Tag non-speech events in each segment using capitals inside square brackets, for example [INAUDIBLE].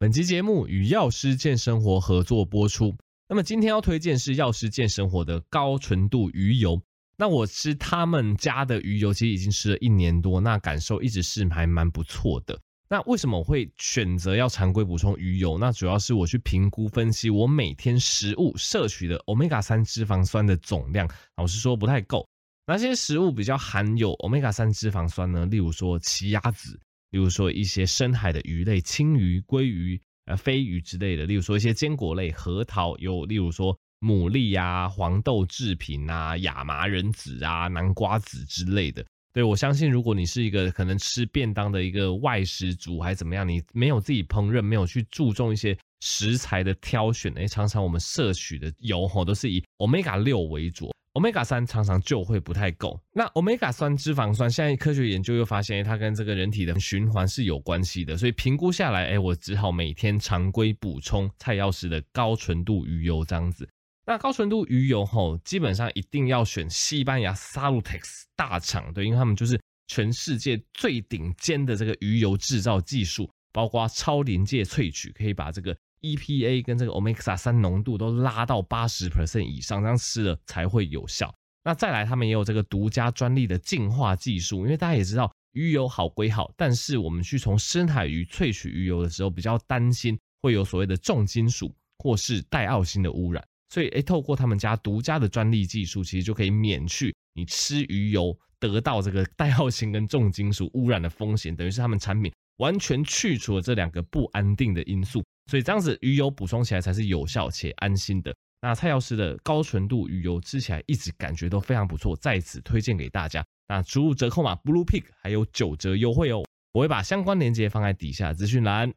本期节目与药师健生活合作播出。那么今天要推荐是药师健生活的高纯度鱼油。那我吃他们家的鱼油，其实已经吃了一年多，那感受一直是还蛮不错的。那为什么我会选择要常规补充鱼油？那主要是我去评估分析我每天食物摄取的 Omega 三脂肪酸的总量，老实说不太够。哪些食物比较含有 Omega 三脂肪酸呢？例如说奇亚籽。例如说一些深海的鱼类，青鱼、鲑鱼、呃飞鱼之类的；例如说一些坚果类，核桃；有例如说牡蛎啊、黄豆制品啊、亚麻仁籽啊、南瓜籽之类的。对，我相信，如果你是一个可能吃便当的一个外食族，还是怎么样，你没有自己烹饪，没有去注重一些食材的挑选，诶，常常我们摄取的油吼都是以 Omega 六为主。Omega 三常常就会不太够。那 Omega 三脂肪酸，现在科学研究又发现，它跟这个人体的循环是有关系的。所以评估下来，哎，我只好每天常规补充蔡药师的高纯度鱼油这样子。那高纯度鱼油吼，基本上一定要选西班牙 Salutex 大厂，对，因为他们就是全世界最顶尖的这个鱼油制造技术，包括超临界萃取，可以把这个。EPA 跟这个 Omega 三浓度都拉到八十 percent 以上，这样吃了才会有效。那再来，他们也有这个独家专利的净化技术，因为大家也知道鱼油好归好，但是我们去从深海鱼萃取鱼油的时候，比较担心会有所谓的重金属或是带奥辛的污染。所以，哎，透过他们家独家的专利技术，其实就可以免去你吃鱼油得到这个带奥辛跟重金属污染的风险，等于是他们产品完全去除了这两个不安定的因素。所以这样子鱼油补充起来才是有效且安心的。那蔡药师的高纯度鱼油吃起来一直感觉都非常不错，在此推荐给大家。那输入折扣码 Bluepig 还有九折优惠哦。我会把相关链接放在底下资讯栏。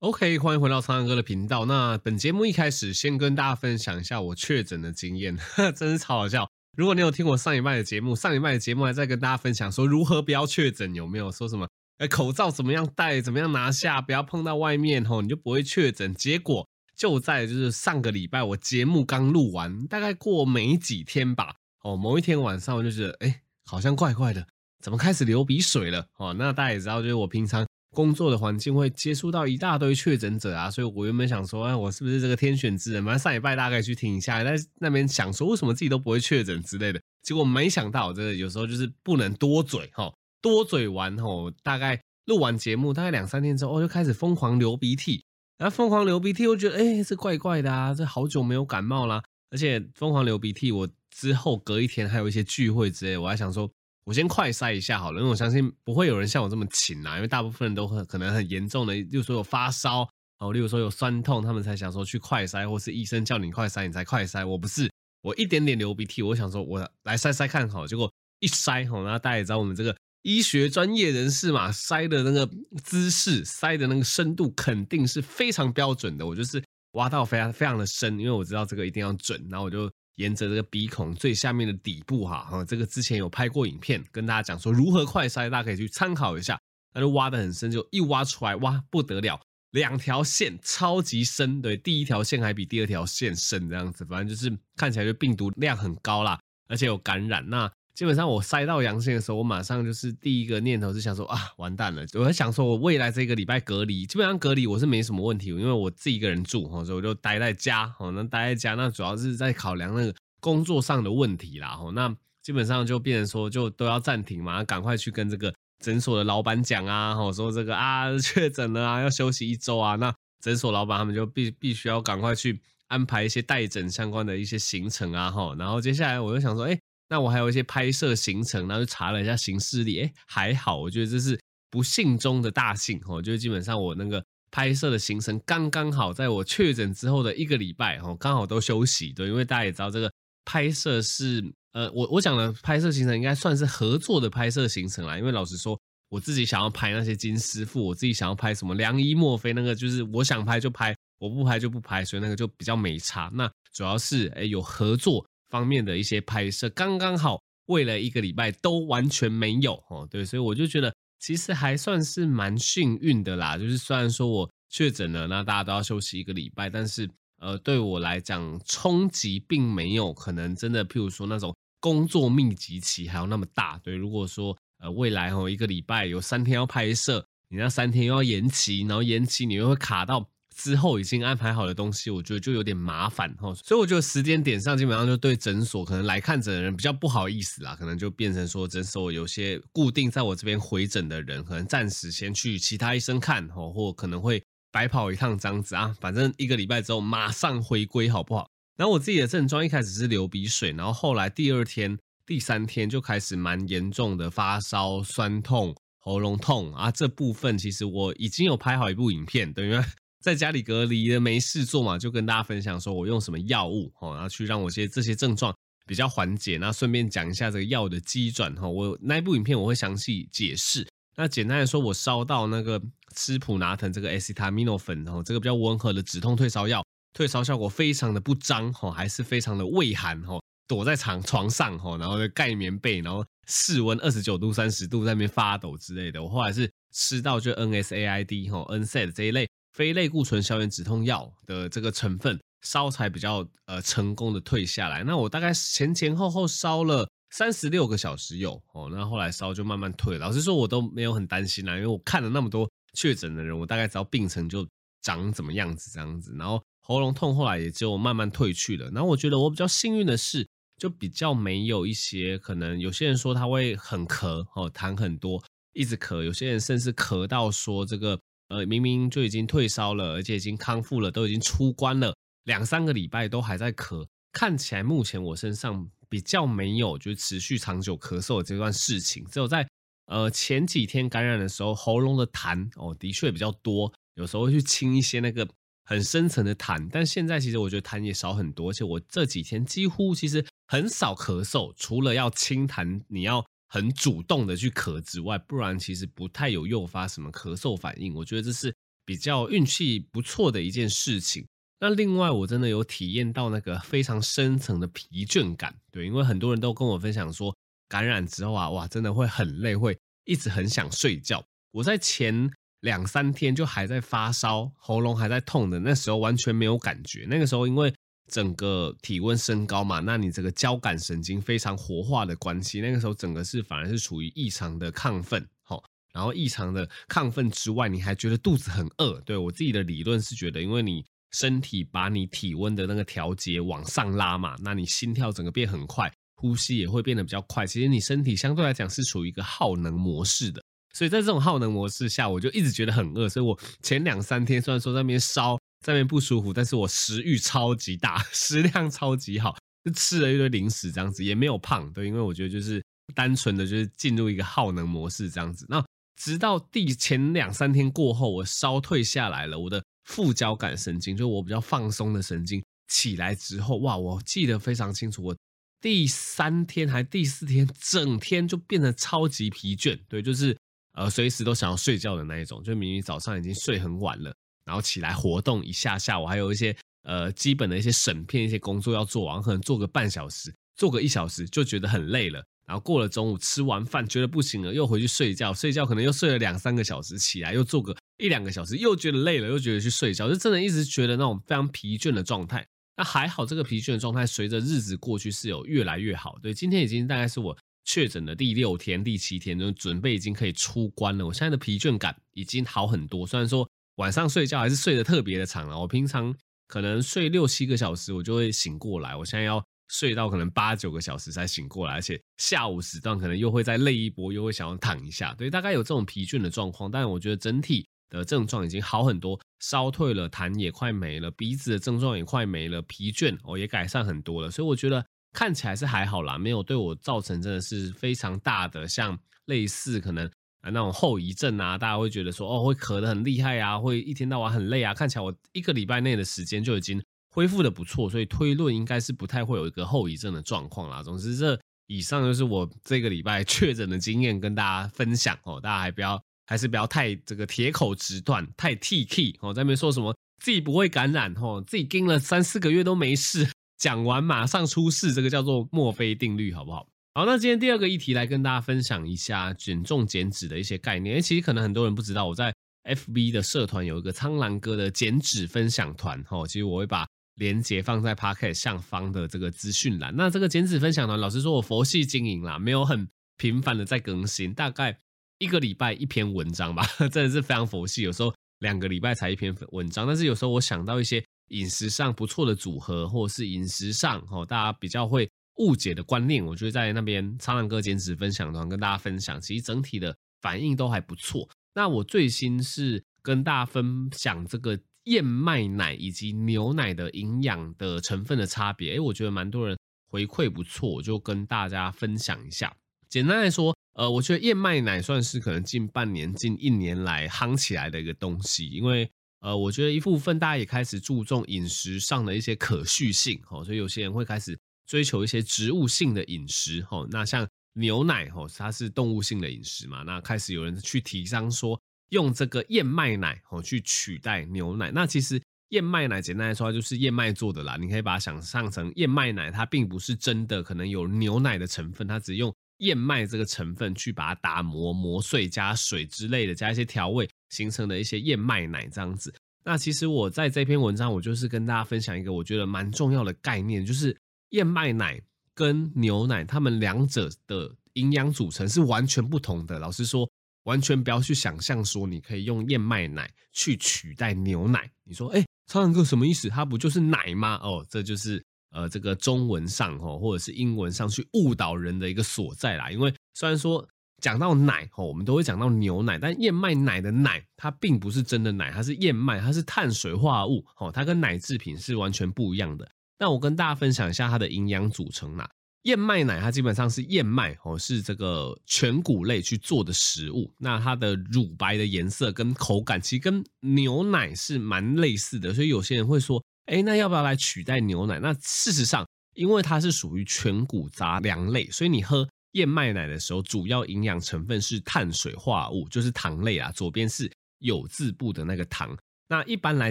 OK，欢迎回到苍蓝鸽的频道。那本节目一开始先跟大家分享一下我确诊的经验，[LAUGHS] 真是超好笑。如果你有听我上礼拜的节目，上礼拜的节目还在跟大家分享说如何不要确诊，有没有说什么？哎，口罩怎么样戴？怎么样拿下？不要碰到外面吼，你就不会确诊。结果就在就是上个礼拜，我节目刚录完，大概过没几天吧。哦，某一天晚上我就觉得，哎，好像怪怪的，怎么开始流鼻水了？哦，那大家也知道，就是我平常工作的环境会接触到一大堆确诊者啊，所以我原本想说，哎，我是不是这个天选之人？反正上礼拜大概去听一下，在那边想说，为什么自己都不会确诊之类的。结果没想到，真的有时候就是不能多嘴哈。多嘴完吼，大概录完节目，大概两三天之后，我就开始疯狂流鼻涕。然后疯狂流鼻涕，我觉得哎、这怪怪的啊，这好久没有感冒啦。而且疯狂流鼻涕，我之后隔一天还有一些聚会之类，我还想说，我先快筛一下好了，因为我相信不会有人像我这么勤啦，因为大部分人都很可能很严重的，例如说有发烧哦，例如说有酸痛，他们才想说去快筛，或是医生叫你快筛，你才快筛。我不是，我一点点流鼻涕，我想说我来筛筛看好，结果一筛吼，然后大家也知道我们这个。医学专业人士嘛，塞的那个姿势，塞的那个深度肯定是非常标准的。我就是挖到非常非常的深，因为我知道这个一定要准。然后我就沿着这个鼻孔最下面的底部哈，哈，这个之前有拍过影片跟大家讲说如何快塞，大家可以去参考一下。那就挖的很深，就一挖出来，哇，不得了，两条线超级深，对，第一条线还比第二条线深，这样子，反正就是看起来就病毒量很高啦，而且有感染。那基本上我筛到阳性的时候，我马上就是第一个念头是想说啊，完蛋了！我在想说，我未来这个礼拜隔离，基本上隔离我是没什么问题，因为我自己一个人住哈，所以我就待在家。哦，那待在家，那主要是在考量那个工作上的问题啦。哦，那基本上就变成说，就都要暂停嘛，赶快去跟这个诊所的老板讲啊，哦，说这个啊 [LAUGHS] 确诊了啊，要休息一周啊。那诊所老板他们就必必须要赶快去安排一些待诊相关的一些行程啊，哈。然后接下来我就想说，哎。那我还有一些拍摄行程，然后就查了一下行事历，哎，还好，我觉得这是不幸中的大幸哦，就是基本上我那个拍摄的行程刚刚好，在我确诊之后的一个礼拜哦，刚好都休息，对，因为大家也知道这个拍摄是，呃，我我讲的拍摄行程应该算是合作的拍摄行程啦，因为老实说，我自己想要拍那些金师傅，我自己想要拍什么良医墨菲那个，就是我想拍就拍，我不拍就不拍，所以那个就比较没差。那主要是哎有合作。方面的一些拍摄刚刚好，为了一个礼拜都完全没有哦，对，所以我就觉得其实还算是蛮幸运的啦。就是虽然说我确诊了，那大家都要休息一个礼拜，但是呃，对我来讲冲击并没有可能真的，譬如说那种工作密集期还有那么大。对，如果说呃未来哦一个礼拜有三天要拍摄，你那三天又要延期，然后延期你又会卡到之后已经安排好的东西，我觉得就有点麻烦哈。所以我觉得时间点上基本上就对诊所可能来看诊的人比较不好意思啦，可能就变成说诊所有些固定在我这边回诊的人，可能暂时先去其他医生看哈，或可能会白跑一趟这样子啊。反正一个礼拜之后马上回归好不好？然后我自己的症状一开始是流鼻水，然后后来第二天、第三天就开始蛮严重的发烧、酸痛。喉咙痛啊，这部分其实我已经有拍好一部影片，等于在家里隔离的没事做嘛，就跟大家分享说我用什么药物哦，然后去让我些这些症状比较缓解。那顺便讲一下这个药的机转哈，我那一部影片我会详细解释。那简单来说，我烧到那个吃普拿疼这个 acetaminophen 哦，这个比较温和的止痛退烧药，退烧效果非常的不彰哈，还是非常的畏寒哈，躲在床床上哈，然后盖棉被，然后。室温二十九度、三十度在那边发抖之类的，我后来是吃到就 NSAID 哈 NSAID 这一类非类固醇消炎止痛药的这个成分，烧才比较呃成功的退下来。那我大概前前后后烧了三十六个小时有哦，那后来烧就慢慢退。老实说，我都没有很担心啦，因为我看了那么多确诊的人，我大概知道病程就长怎么样子这样子。然后喉咙痛后来也就慢慢退去了。然后我觉得我比较幸运的是。就比较没有一些可能，有些人说他会很咳哦，痰很多，一直咳；有些人甚至咳到说这个呃，明明就已经退烧了，而且已经康复了，都已经出关了，两三个礼拜都还在咳。看起来目前我身上比较没有就是持续长久咳嗽的这段事情，只有在呃前几天感染的时候，喉咙的痰哦的确比较多，有时候会去清一些那个。很深层的痰，但现在其实我觉得痰也少很多，而且我这几天几乎其实很少咳嗽，除了要清痰，你要很主动的去咳之外，不然其实不太有诱发什么咳嗽反应。我觉得这是比较运气不错的一件事情。那另外，我真的有体验到那个非常深层的疲倦感，对，因为很多人都跟我分享说，感染之后啊，哇，真的会很累，会一直很想睡觉。我在前。两三天就还在发烧，喉咙还在痛的，那时候完全没有感觉。那个时候因为整个体温升高嘛，那你这个交感神经非常活化的关系，那个时候整个是反而是处于异常的亢奋，齁，然后异常的亢奋之外，你还觉得肚子很饿。对，我自己的理论是觉得，因为你身体把你体温的那个调节往上拉嘛，那你心跳整个变很快，呼吸也会变得比较快。其实你身体相对来讲是处于一个耗能模式的。所以在这种耗能模式下，我就一直觉得很饿。所以我前两三天虽然说在那边烧，在那边不舒服，但是我食欲超级大，[LAUGHS] 食量超级好，就吃了一堆零食这样子，也没有胖。对，因为我觉得就是单纯的就是进入一个耗能模式这样子。那直到第前两三天过后，我烧退下来了，我的副交感神经，就我比较放松的神经起来之后，哇，我记得非常清楚，我第三天还第四天，整天就变得超级疲倦。对，就是。呃，随时都想要睡觉的那一种，就明明早上已经睡很晚了，然后起来活动一下下，我还有一些呃基本的一些审片、一些工作要做完，可能做个半小时，做个一小时就觉得很累了，然后过了中午吃完饭觉得不行了，又回去睡觉，睡觉可能又睡了两三个小时，起来又做个一两个小时，又觉得累了，又觉得去睡觉，就真的一直觉得那种非常疲倦的状态。那还好，这个疲倦的状态随着日子过去是有越来越好。对，今天已经大概是我。确诊的第六天、第七天，就准备已经可以出关了。我现在的疲倦感已经好很多，虽然说晚上睡觉还是睡得特别的长了。我平常可能睡六七个小时，我就会醒过来。我现在要睡到可能八九个小时才醒过来，而且下午时段可能又会再累一波，又会想要躺一下。对，大概有这种疲倦的状况，但我觉得整体的症状已经好很多，烧退了，痰也快没了，鼻子的症状也快没了，疲倦哦也改善很多了。所以我觉得。看起来是还好啦，没有对我造成真的是非常大的，像类似可能啊那种后遗症啊，大家会觉得说哦会咳得很厉害啊，会一天到晚很累啊。看起来我一个礼拜内的时间就已经恢复的不错，所以推论应该是不太会有一个后遗症的状况啦。总之，这以上就是我这个礼拜 [LAUGHS] 确诊的经验跟大家分享哦，大家还不要还是不要太这个铁口直断，太 T K 哦，在那边说什么自己不会感染哦，自己经了三四个月都没事。讲完马上出事，这个叫做墨菲定律，好不好？好，那今天第二个议题来跟大家分享一下减重减脂的一些概念。诶，其实可能很多人不知道，我在 FB 的社团有一个苍蓝鸽的减脂分享团，哈，其实我会把链接放在 Podcast 上方的这个资讯栏。那这个减脂分享团，老实说，我佛系经营啦，没有很频繁的在更新，大概一个礼拜一篇文章吧，[LAUGHS] 真的是非常佛系。有时候两个礼拜才一篇文章，但是有时候我想到一些饮食上不错的组合，或者是饮食上哦大家比较会误解的观念，我就会在那边苍狼哥减脂分享团跟大家分享。其实整体的反应都还不错。那我最新是跟大家分享这个燕麦奶以及牛奶的营养的成分的差别。诶，我觉得蛮多人回馈不错，我就跟大家分享一下。简单来说，呃，我觉得燕麦奶算是可能近半年、近一年来夯起来的一个东西，因为呃，我觉得一部分大家也开始注重饮食上的一些可续性，哦，所以有些人会开始追求一些植物性的饮食，哦，那像牛奶，哦，它是动物性的饮食嘛，那开始有人去提倡说用这个燕麦奶，哦，去取代牛奶。那其实燕麦奶简单来说就是燕麦做的啦，你可以把它想象成燕麦奶，它并不是真的可能有牛奶的成分，它只用。燕麦这个成分去把它打磨磨碎，加水之类的，加一些调味，形成的一些燕麦奶这样子。那其实我在这篇文章，我就是跟大家分享一个我觉得蛮重要的概念，就是燕麦奶跟牛奶，它们两者的营养组成是完全不同的。老实说，完全不要去想象说你可以用燕麦奶去取代牛奶。你说，哎，超人哥什么意思？它不就是奶吗？哦，这就是。呃，这个中文上吼，或者是英文上去误导人的一个所在啦。因为虽然说讲到奶吼，我们都会讲到牛奶，但燕麦奶的奶它并不是真的奶，它是燕麦，它是碳水化合物吼，它跟奶制品是完全不一样的。那我跟大家分享一下它的营养组成啦。燕麦奶它基本上是燕麦哦，是这个全谷类去做的食物。那它的乳白的颜色跟口感其实跟牛奶是蛮类似的，所以有些人会说。哎，那要不要来取代牛奶？那事实上，因为它是属于全谷杂粮类，所以你喝燕麦奶的时候，主要营养成分是碳水化合物，就是糖类啊。左边是有字部的那个糖。那一般来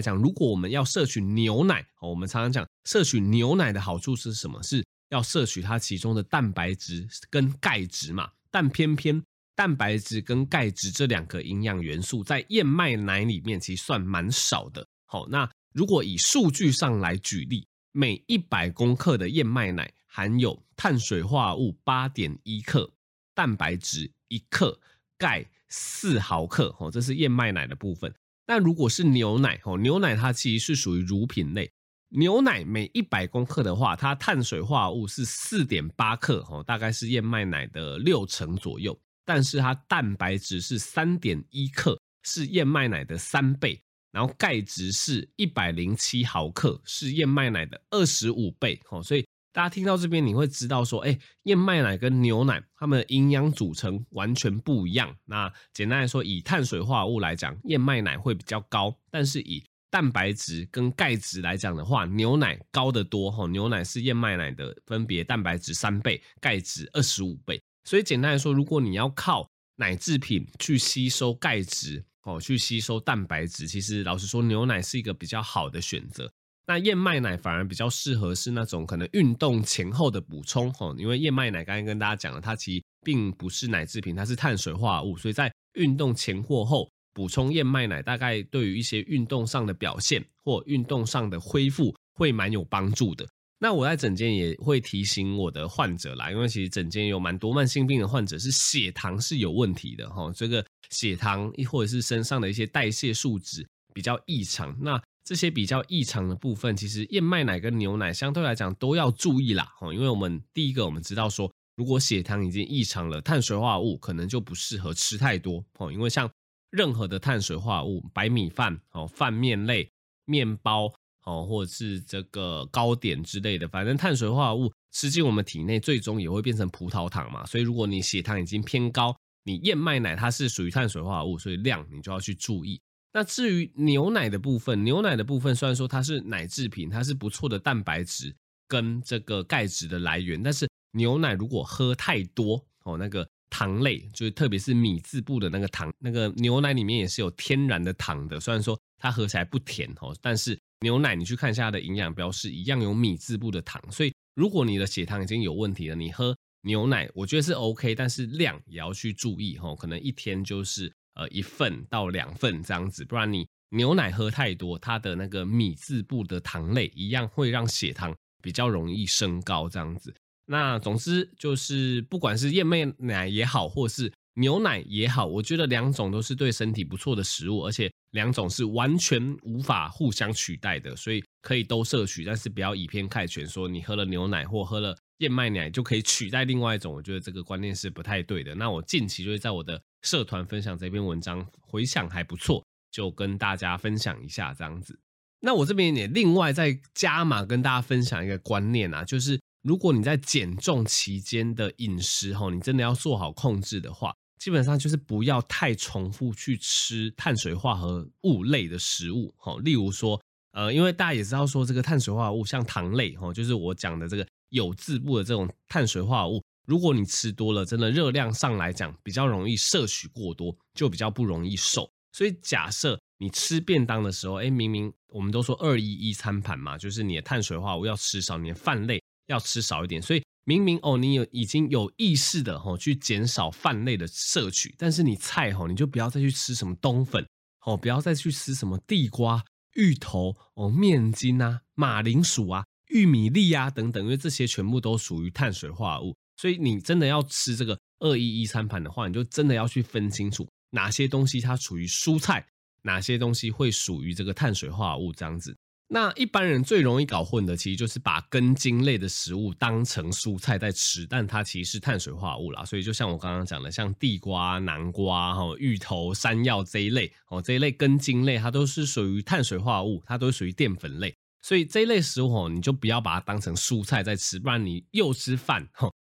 讲，如果我们要摄取牛奶，我们常常讲摄取牛奶的好处是什么？是要摄取它其中的蛋白质跟钙质嘛。但偏偏蛋白质跟钙质这两个营养元素在燕麦奶里面其实算蛮少的。好，那。如果以数据上来举例，每一百公克的燕麦奶含有碳水化合物八点一克、蛋白质一克、钙四毫克，哦，这是燕麦奶的部分。那如果是牛奶，哦，牛奶它其实是属于乳品类，牛奶每一百公克的话，它碳水化合物是四点八克，哦，大概是燕麦奶的六成左右，但是它蛋白质是三点一克，是燕麦奶的三倍。然后钙质是一百零七毫克，是燕麦奶的二十五倍，哦，所以大家听到这边你会知道说，哎，燕麦奶跟牛奶它们的营养组成完全不一样。那简单来说，以碳水化合物来讲，燕麦奶会比较高，但是以蛋白质跟钙质来讲的话，牛奶高得多，哈，牛奶是燕麦奶的分别蛋白质三倍，钙质二十五倍。所以简单来说，如果你要靠奶制品去吸收钙质，哦，去吸收蛋白质，其实老实说，牛奶是一个比较好的选择。那燕麦奶反而比较适合是那种可能运动前后的补充，哦，因为燕麦奶刚才跟大家讲了，它其实并不是奶制品，它是碳水化合物，所以在运动前或后补充燕麦奶，大概对于一些运动上的表现或运动上的恢复会蛮有帮助的。那我在诊间也会提醒我的患者啦，因为其实诊间有蛮多慢性病的患者是血糖是有问题的哈，这个血糖或者是身上的一些代谢数值比较异常。那这些比较异常的部分，其实燕麦奶跟牛奶相对来讲都要注意啦，哈，因为我们第一个我们知道说，如果血糖已经异常了，碳水化合物可能就不适合吃太多哦，因为像任何的碳水化合物，白米饭哦、饭面类、面包。哦，或者是这个糕点之类的，反正碳水化合物吃进我们体内，最终也会变成葡萄糖嘛。所以如果你血糖已经偏高，你燕麦奶它是属于碳水化合物，所以量你就要去注意。那至于牛奶的部分，牛奶的部分虽然说它是奶制品，它是不错的蛋白质跟这个钙质的来源，但是牛奶如果喝太多哦，那个糖类就是特别是米字部的那个糖，那个牛奶里面也是有天然的糖的，虽然说它喝起来不甜哦，但是。牛奶，你去看一下它的营养标示，一样有米字部的糖。所以，如果你的血糖已经有问题了，你喝牛奶，我觉得是 OK，但是量也要去注意哈，可能一天就是呃一份到两份这样子，不然你牛奶喝太多，它的那个米字部的糖类一样会让血糖比较容易升高这样子。那总之就是，不管是燕麦奶也好，或是牛奶也好，我觉得两种都是对身体不错的食物，而且两种是完全无法互相取代的，所以可以都摄取，但是不要以偏概全，说你喝了牛奶或喝了燕麦奶就可以取代另外一种，我觉得这个观念是不太对的。那我近期就会在我的社团分享这篇文章，回想还不错，就跟大家分享一下这样子。那我这边也另外再加码跟大家分享一个观念啊，就是如果你在减重期间的饮食吼，你真的要做好控制的话。基本上就是不要太重复去吃碳水化合物类的食物，哈，例如说，呃，因为大家也知道说这个碳水化合物像糖类，哈，就是我讲的这个有字部的这种碳水化合物，如果你吃多了，真的热量上来讲比较容易摄取过多，就比较不容易瘦。所以假设你吃便当的时候，哎，明明我们都说二一一餐盘嘛，就是你的碳水化合物要吃少，你的饭类要吃少一点，所以。明明哦，你有已经有意识的吼去减少饭类的摄取，但是你菜吼你就不要再去吃什么冬粉哦，不要再去吃什么地瓜、芋头哦、面筋啊、马铃薯啊、玉米粒啊等等，因为这些全部都属于碳水化合物，所以你真的要吃这个二一一餐盘的话，你就真的要去分清楚哪些东西它属于蔬菜，哪些东西会属于这个碳水化合物这样子。那一般人最容易搞混的，其实就是把根茎类的食物当成蔬菜在吃，但它其实是碳水化合物啦。所以就像我刚刚讲的，像地瓜、南瓜、哈、芋头、山药这一类哦，这一类根茎类，它都是属于碳水化合物，它都属于淀粉类。所以这一类食物哦，你就不要把它当成蔬菜在吃，不然你又吃饭，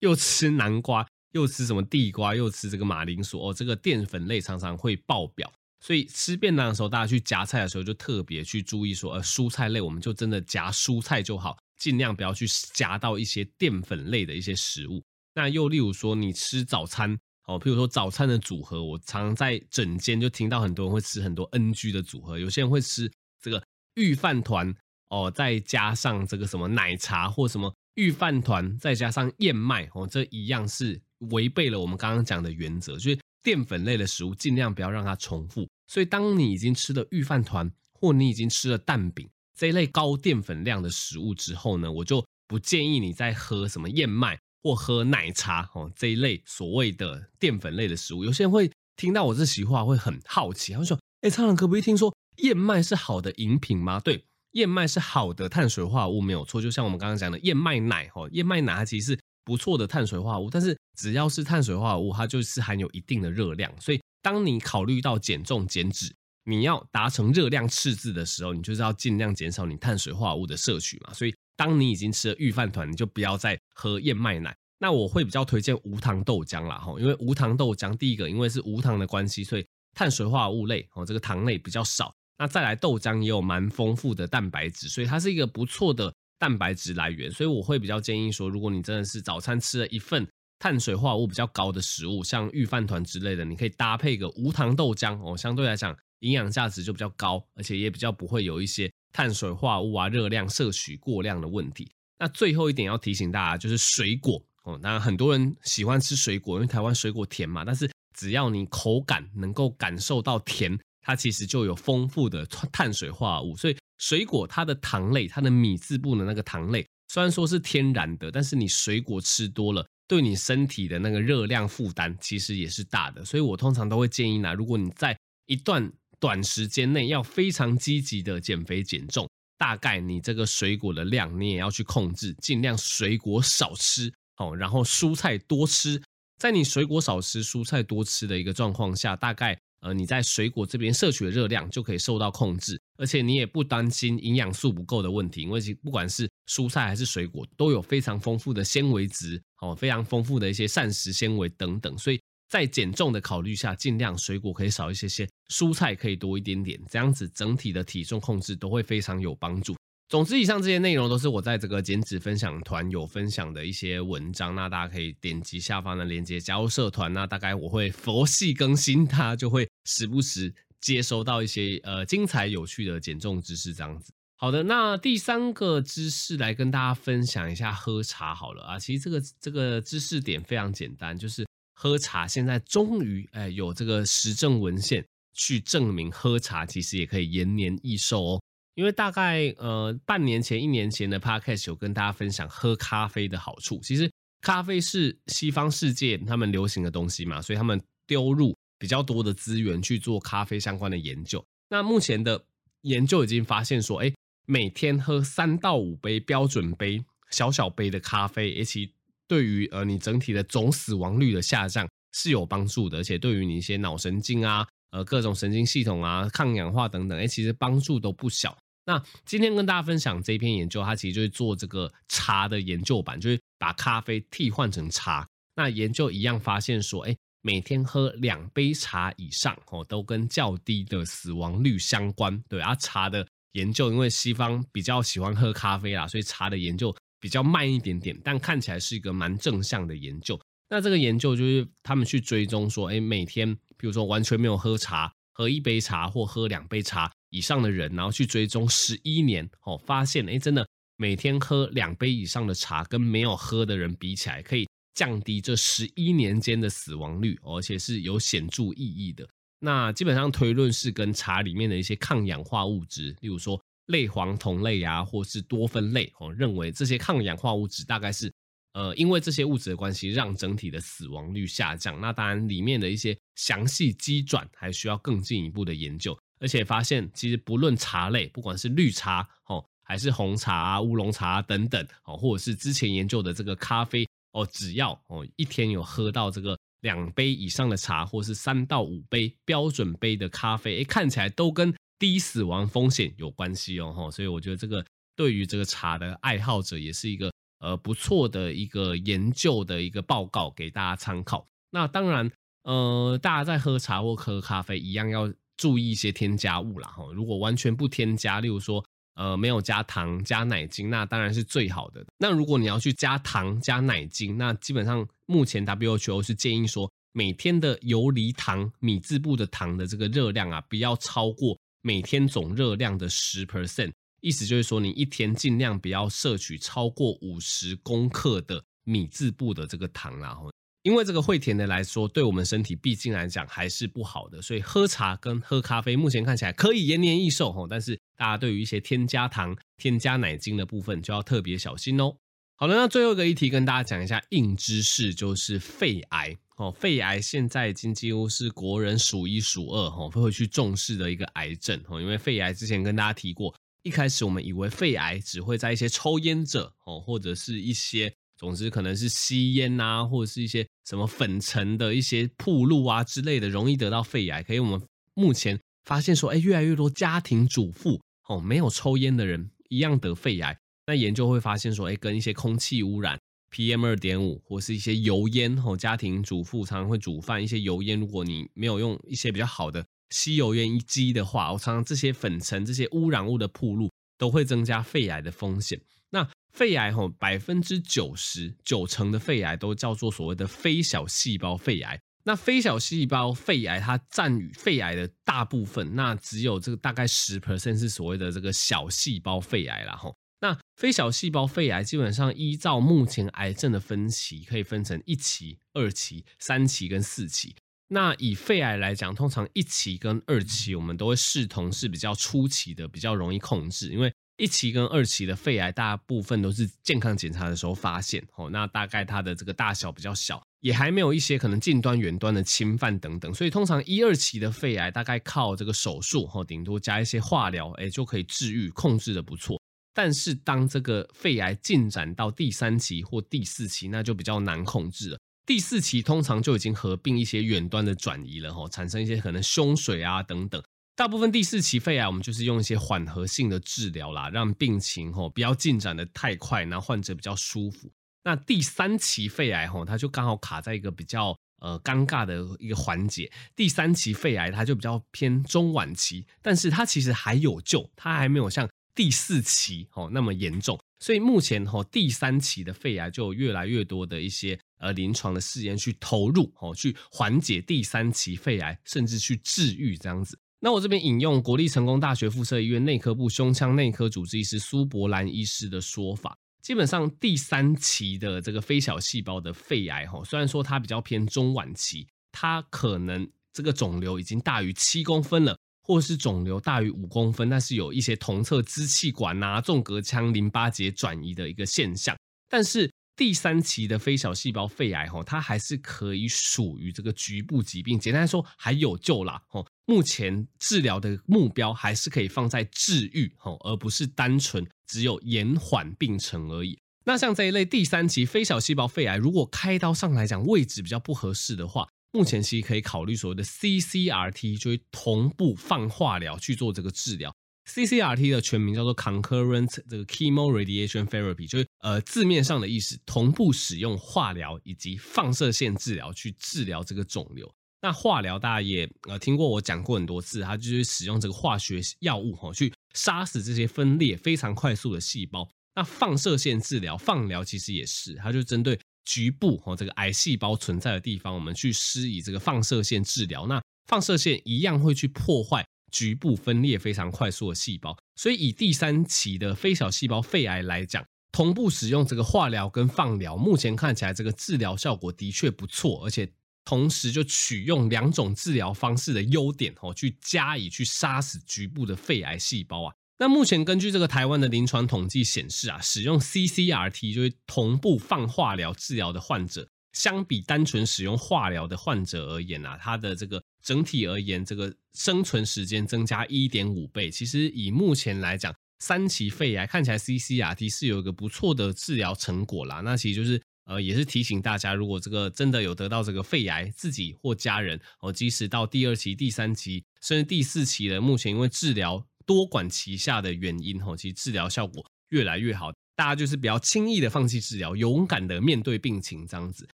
又吃南瓜，又吃什么地瓜，又吃这个马铃薯哦，这个淀粉类常常会爆表。所以吃便当的时候，大家去夹菜的时候就特别去注意说，呃，蔬菜类我们就真的夹蔬菜就好，尽量不要去夹到一些淀粉类的一些食物。那又例如说，你吃早餐，哦，譬如说早餐的组合，我常常在诊间就听到很多人会吃很多 NG 的组合，有些人会吃这个御饭团，哦，再加上这个什么奶茶或什么御饭团，再加上燕麦，哦，这一样是违背了我们刚刚讲的原则，就是。淀粉类的食物尽量不要让它重复，所以当你已经吃了御饭团，或你已经吃了蛋饼这一类高淀粉量的食物之后呢，我就不建议你再喝什么燕麦或喝奶茶哦，这一类所谓的淀粉类的食物。有些人会听到我这席话会很好奇，他会说：“哎，苍蓝可不可以听说燕麦是好的饮品吗？”对，燕麦是好的碳水化合物没有错，就像我们刚刚讲的燕麦奶哦，燕麦奶它其实是不错的碳水化合物，但是。只要是碳水化合物，它就是含有一定的热量。所以，当你考虑到减重减脂，你要达成热量赤字的时候，你就是要尽量减少你碳水化合物的摄取嘛。所以，当你已经吃了御饭团，你就不要再喝燕麦奶。那我会比较推荐无糖豆浆啦，哈，因为无糖豆浆，第一个因为是无糖的关系，所以碳水化合物类哦，这个糖类比较少。那再来豆浆也有蛮丰富的蛋白质，所以它是一个不错的蛋白质来源。所以我会比较建议说，如果你真的是早餐吃了一份。碳水化合物比较高的食物，像玉饭团之类的，你可以搭配个无糖豆浆哦，相对来讲营养价值就比较高，而且也比较不会有一些碳水化合物啊、热量摄取过量的问题。那最后一点要提醒大家，就是水果哦，当然很多人喜欢吃水果，因为台湾水果甜嘛，但是只要你口感能够感受到甜，它其实就有丰富的碳水化合物。所以水果它的糖类，它的米字部的那个糖类，虽然说是天然的，但是你水果吃多了。对你身体的那个热量负担其实也是大的，所以我通常都会建议呢，如果你在一段短时间内要非常积极的减肥减重，大概你这个水果的量你也要去控制，尽量水果少吃哦，然后蔬菜多吃。在你水果少吃、蔬菜多吃的一个状况下，大概。呃，你在水果这边摄取的热量就可以受到控制，而且你也不担心营养素不够的问题，因为不管是蔬菜还是水果，都有非常丰富的纤维质，哦，非常丰富的一些膳食纤维等等，所以在减重的考虑下，尽量水果可以少一些些，蔬菜可以多一点点，这样子整体的体重控制都会非常有帮助。总之，以上这些内容都是我在这个减脂分享团有分享的一些文章，那大家可以点击下方的链接加入社团，那大概我会佛系更新，它就会时不时接收到一些呃精彩有趣的减重知识这样子。好的，那第三个知识来跟大家分享一下喝茶好了啊，其实这个这个知识点非常简单，就是喝茶现在终于哎有这个实证文献去证明喝茶其实也可以延年益寿哦。因为大概呃半年前、一年前的 podcast 有跟大家分享喝咖啡的好处。其实咖啡是西方世界他们流行的东西嘛，所以他们丢入比较多的资源去做咖啡相关的研究。那目前的研究已经发现说，哎，每天喝三到五杯标准杯小小杯的咖啡，而且对于呃你整体的总死亡率的下降是有帮助的，而且对于你一些脑神经啊。呃，各种神经系统啊，抗氧化等等，哎，其实帮助都不小。那今天跟大家分享这一篇研究，它其实就是做这个茶的研究版，就是把咖啡替换成茶。那研究一样发现说，哎，每天喝两杯茶以上，哦，都跟较低的死亡率相关。对啊，茶的研究，因为西方比较喜欢喝咖啡啦，所以茶的研究比较慢一点点，但看起来是一个蛮正向的研究。那这个研究就是他们去追踪说，哎，每天。比如说完全没有喝茶，喝一杯茶或喝两杯茶以上的人，然后去追踪十一年，哦，发现哎，真的每天喝两杯以上的茶，跟没有喝的人比起来，可以降低这十一年间的死亡率，而且是有显著意义的。那基本上推论是跟茶里面的一些抗氧化物质，例如说类黄酮类啊，或是多酚类，哦，认为这些抗氧化物质大概是。呃，因为这些物质的关系，让整体的死亡率下降。那当然，里面的一些详细机转还需要更进一步的研究。而且发现，其实不论茶类，不管是绿茶哦，还是红茶啊、乌龙茶等等哦，或者是之前研究的这个咖啡哦，只要哦一天有喝到这个两杯以上的茶，或是三到五杯标准杯的咖啡，诶，看起来都跟低死亡风险有关系哦。所以我觉得这个对于这个茶的爱好者也是一个。呃，不错的一个研究的一个报告给大家参考。那当然，呃，大家在喝茶或喝咖啡一样要注意一些添加物啦。哈。如果完全不添加，例如说，呃，没有加糖、加奶精，那当然是最好的。那如果你要去加糖、加奶精，那基本上目前 WHO 是建议说，每天的游离糖、米字部的糖的这个热量啊，不要超过每天总热量的十 percent。意思就是说，你一天尽量不要摄取超过五十公克的米字部的这个糖啦，因为这个会甜的来说，对我们身体毕竟来讲还是不好的。所以喝茶跟喝咖啡，目前看起来可以延年益寿，但是大家对于一些添加糖、添加奶精的部分就要特别小心哦。好了，那最后一个议题跟大家讲一下硬知识，就是肺癌哦。肺癌现在已经几乎是国人数一数二哦，会去重视的一个癌症哦。因为肺癌之前跟大家提过。一开始我们以为肺癌只会在一些抽烟者哦，或者是一些，总之可能是吸烟啊，或者是一些什么粉尘的一些暴露啊之类的，容易得到肺癌。可以我们目前发现说，哎，越来越多家庭主妇哦，没有抽烟的人一样得肺癌。那研究会发现说，哎，跟一些空气污染 PM 二点五，或是一些油烟哦，家庭主妇常常会煮饭，一些油烟，如果你没有用一些比较好的。吸油烟机的话，我常常这些粉尘、这些污染物的暴露，都会增加肺癌的风险。那肺癌吼，百分之九十九成的肺癌都叫做所谓的非小细胞肺癌。那非小细胞肺癌它占肺癌的大部分，那只有这个大概十 percent 是所谓的这个小细胞肺癌啦吼。那非小细胞肺癌基本上依照目前癌症的分期，可以分成一期、二期、三期跟四期。那以肺癌来讲，通常一期跟二期我们都会视同是比较初期的，比较容易控制。因为一期跟二期的肺癌大部分都是健康检查的时候发现，哦，那大概它的这个大小比较小，也还没有一些可能近端、远端的侵犯等等。所以通常一二期的肺癌大概靠这个手术，哦，顶多加一些化疗，哎，就可以治愈，控制的不错。但是当这个肺癌进展到第三期或第四期，那就比较难控制了。第四期通常就已经合并一些远端的转移了，吼，产生一些可能胸水啊等等。大部分第四期肺癌，我们就是用一些缓和性的治疗啦，让病情吼不要进展的太快，然后患者比较舒服。那第三期肺癌吼，它就刚好卡在一个比较呃尴尬的一个环节。第三期肺癌它就比较偏中晚期，但是它其实还有救，它还没有像第四期吼那么严重。所以目前吼第三期的肺癌就有越来越多的一些。呃，临床的试验去投入哦，去缓解第三期肺癌，甚至去治愈这样子。那我这边引用国立成功大学附设医院内科部胸腔内科主治医师苏伯兰医师的说法，基本上第三期的这个非小细胞的肺癌，哈，虽然说它比较偏中晚期，它可能这个肿瘤已经大于七公分了，或是肿瘤大于五公分，但是有一些同侧支气管呐、纵隔腔淋巴结转移的一个现象，但是。第三期的非小细胞肺癌，吼，它还是可以属于这个局部疾病。简单来说，还有救啦，吼。目前治疗的目标还是可以放在治愈，吼，而不是单纯只有延缓病程而已。那像这一类第三期非小细胞肺癌，如果开刀上来讲位置比较不合适的话，目前其实可以考虑所谓的 CCRT，就是同步放化疗去做这个治疗。CCRT 的全名叫做 Concurrent 这个 Chemoradiation Therapy，就是呃字面上的意思，同步使用化疗以及放射线治疗去治疗这个肿瘤。那化疗大家也呃听过我讲过很多次，它就是使用这个化学药物哈去杀死这些分裂非常快速的细胞。那放射线治疗放疗其实也是，它就针对局部哈这个癌细胞存在的地方，我们去施以这个放射线治疗。那放射线一样会去破坏。局部分裂非常快速的细胞，所以以第三期的非小细胞肺癌来讲，同步使用这个化疗跟放疗，目前看起来这个治疗效果的确不错，而且同时就取用两种治疗方式的优点哦，去加以去杀死局部的肺癌细胞啊。那目前根据这个台湾的临床统计显示啊，使用 CCRT 就是同步放化疗治疗的患者，相比单纯使用化疗的患者而言啊，他的这个。整体而言，这个生存时间增加一点五倍。其实以目前来讲，三期肺癌看起来 CCRT 是有一个不错的治疗成果啦。那其实就是呃，也是提醒大家，如果这个真的有得到这个肺癌，自己或家人哦，即使到第二期、第三期，甚至第四期了，目前因为治疗多管齐下的原因，哦，其实治疗效果越来越好。大家就是不要轻易的放弃治疗，勇敢的面对病情，这样子。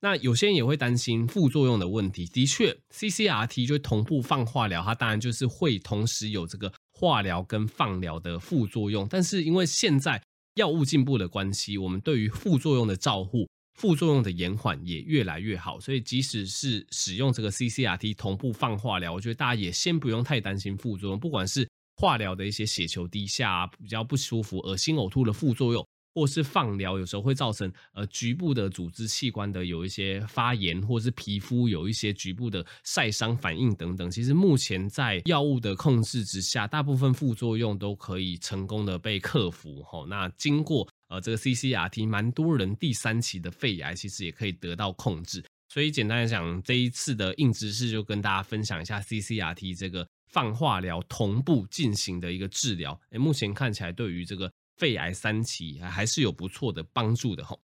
那有些人也会担心副作用的问题。的确，CCRT 就同步放化疗，它当然就是会同时有这个化疗跟放疗的副作用。但是因为现在药物进步的关系，我们对于副作用的照护、副作用的延缓也越来越好。所以即使是使用这个 CCRT 同步放化疗，我觉得大家也先不用太担心副作用。不管是化疗的一些血球低下啊、比较不舒服、恶心呕吐的副作用。或是放疗，有时候会造成呃局部的组织器官的有一些发炎，或是皮肤有一些局部的晒伤反应等等。其实目前在药物的控制之下，大部分副作用都可以成功的被克服。吼，那经过呃这个 CCRT，蛮多人第三期的肺癌其实也可以得到控制。所以简单来讲，这一次的硬知识就跟大家分享一下 CCRT 这个放化疗同步进行的一个治疗。诶，目前看起来对于这个。肺癌三期还是有不错的帮助的吼。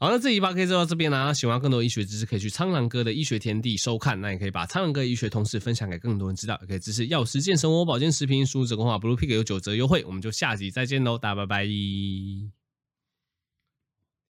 好，那这一趴可以做到这边啦。喜欢更多医学知识，可以去苍狼哥的医学天地收看。那也可以把苍蓝鸽医学同时分享给更多人知道，也可以支持药师健生活保健食品输入折扣码 Blue Pig 有九折优惠。我们就下集再见喽，大家拜拜。